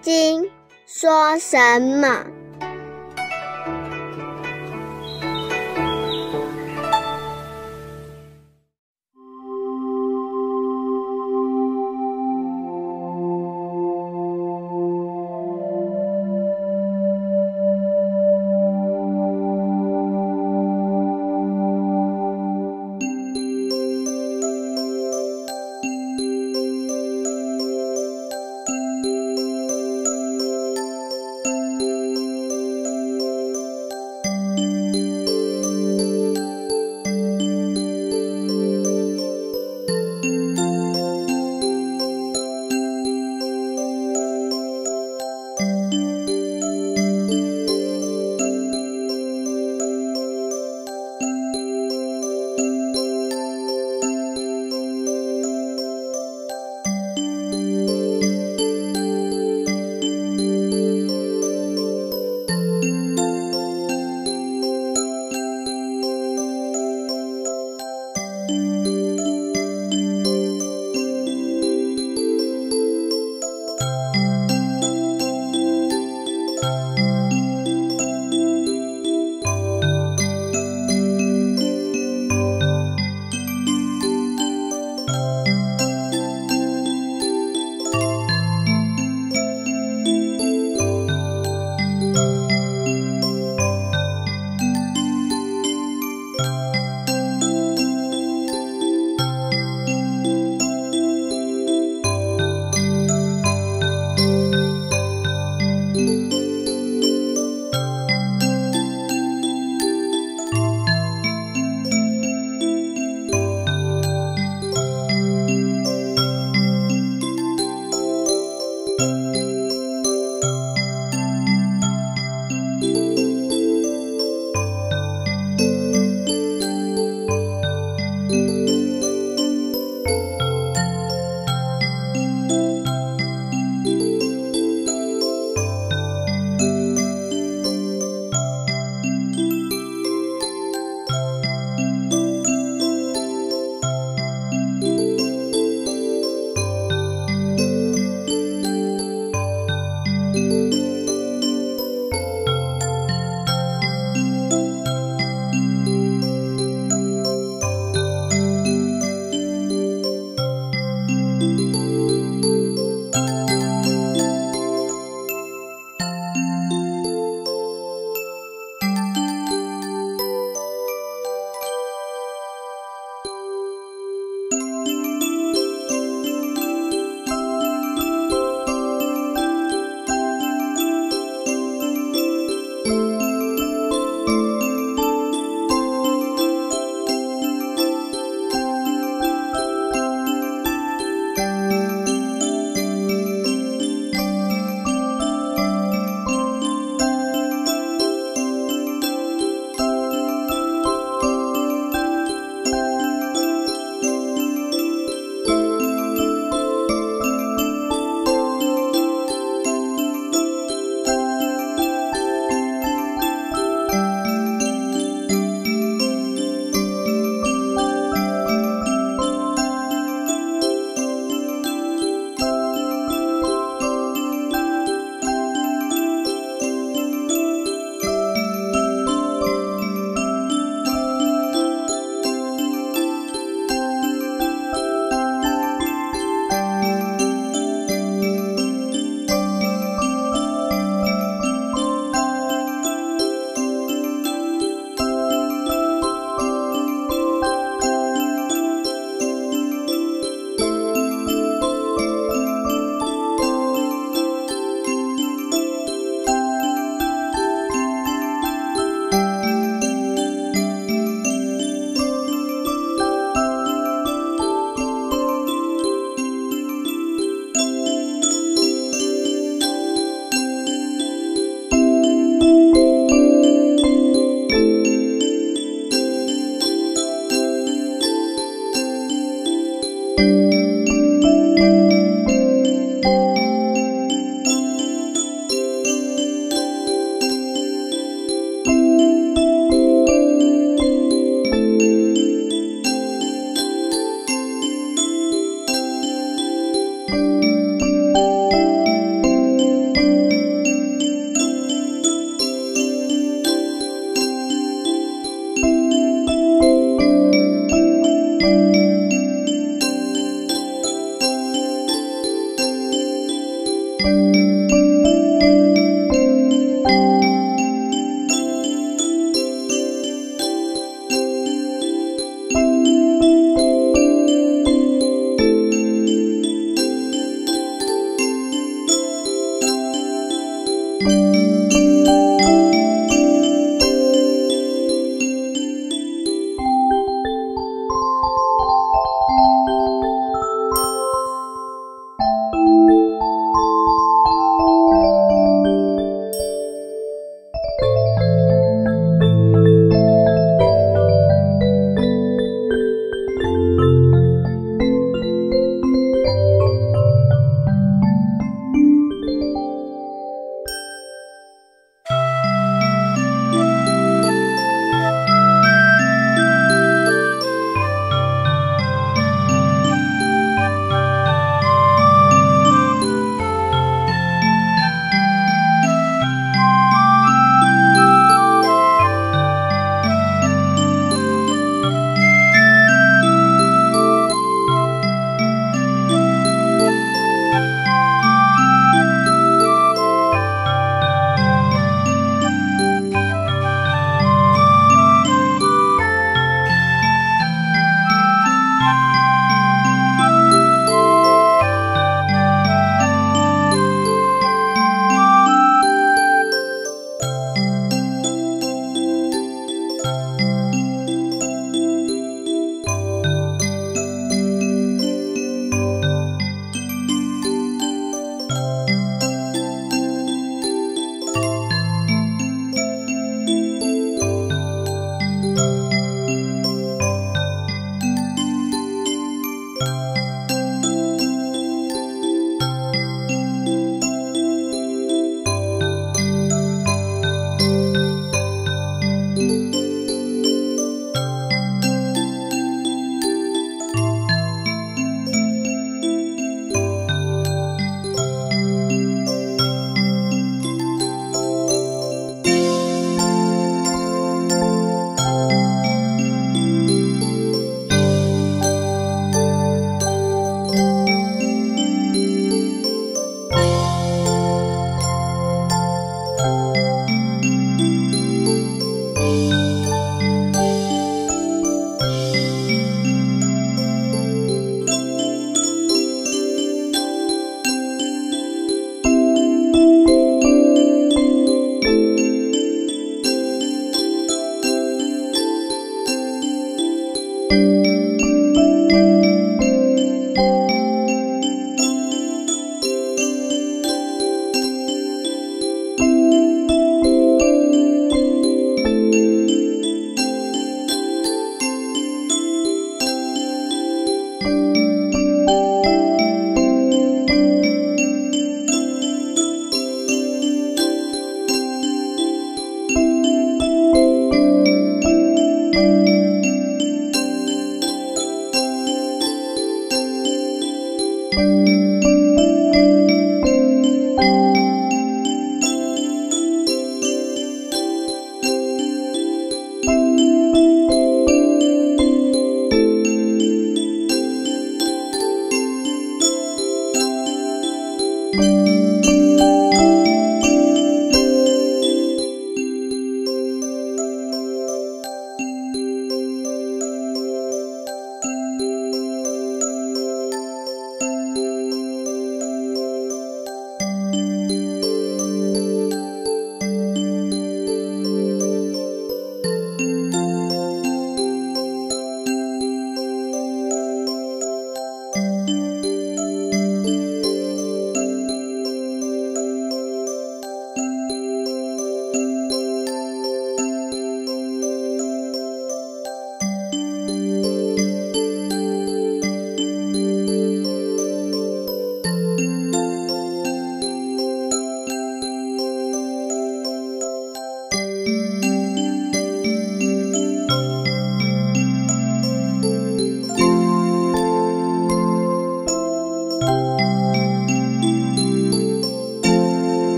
经说什么？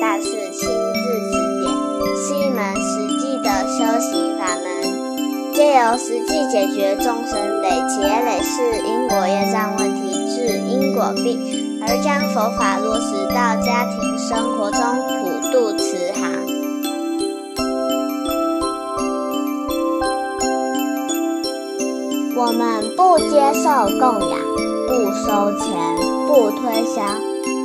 大士亲自指点，是一门实际的修行法门，借由实际解决众生累劫累世因果业障问题，治因果病，而将佛法落实到家庭生活中，普渡慈航。我们不接受供养，不收钱，不推销，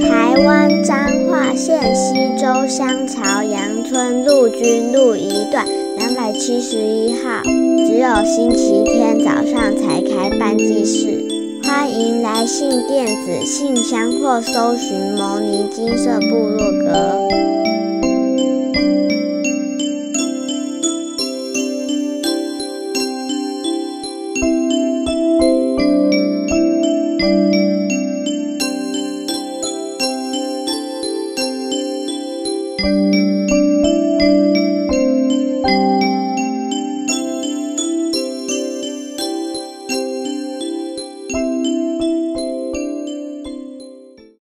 台湾彰化县溪州乡朝阳村陆军路一段两百七十一号。只有星期天早上才开办祭事，欢迎来信电子信箱或搜寻牟尼金色部落格。